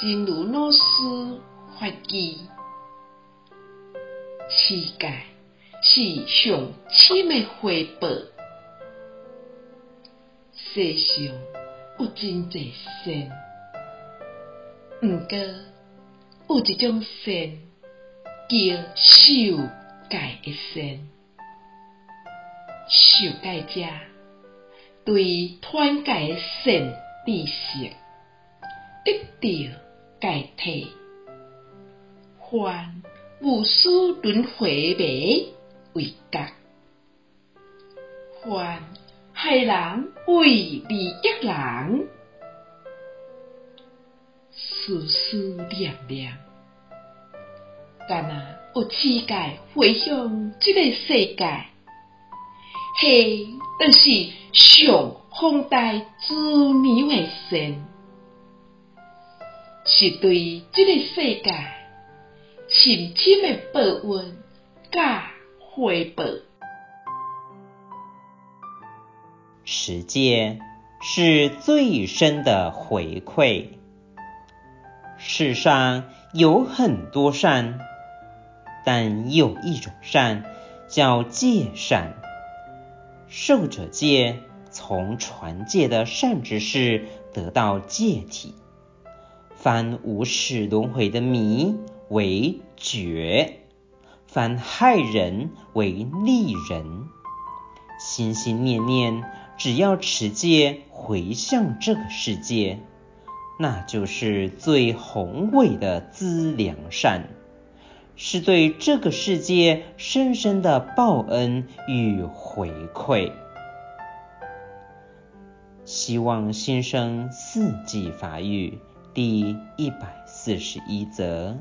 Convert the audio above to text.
真如老师法语，持戒是上深的回报。世上有真济善，毋过有一种善叫受戒的善。受戒者对断戒的善知识，得到戒体，还无始轮回迷为觉，还害人为利益人，思思念念，干那有持戒回向这个世界，迄就是上宏大滋养的善，是对这个世界深深的报恩甲回报。持戒是最深的回馈。世上有很多善，但有一种善叫戒善。受者戒，从传戒的善知识得到戒体，凡无始轮回的迷为觉，凡害人为利人。心心念念，只要持戒回向这个世界，那就是最宏伟的资粮善，是对这个世界深深的报恩与回馈。希望新生四季发育第一百四十一则。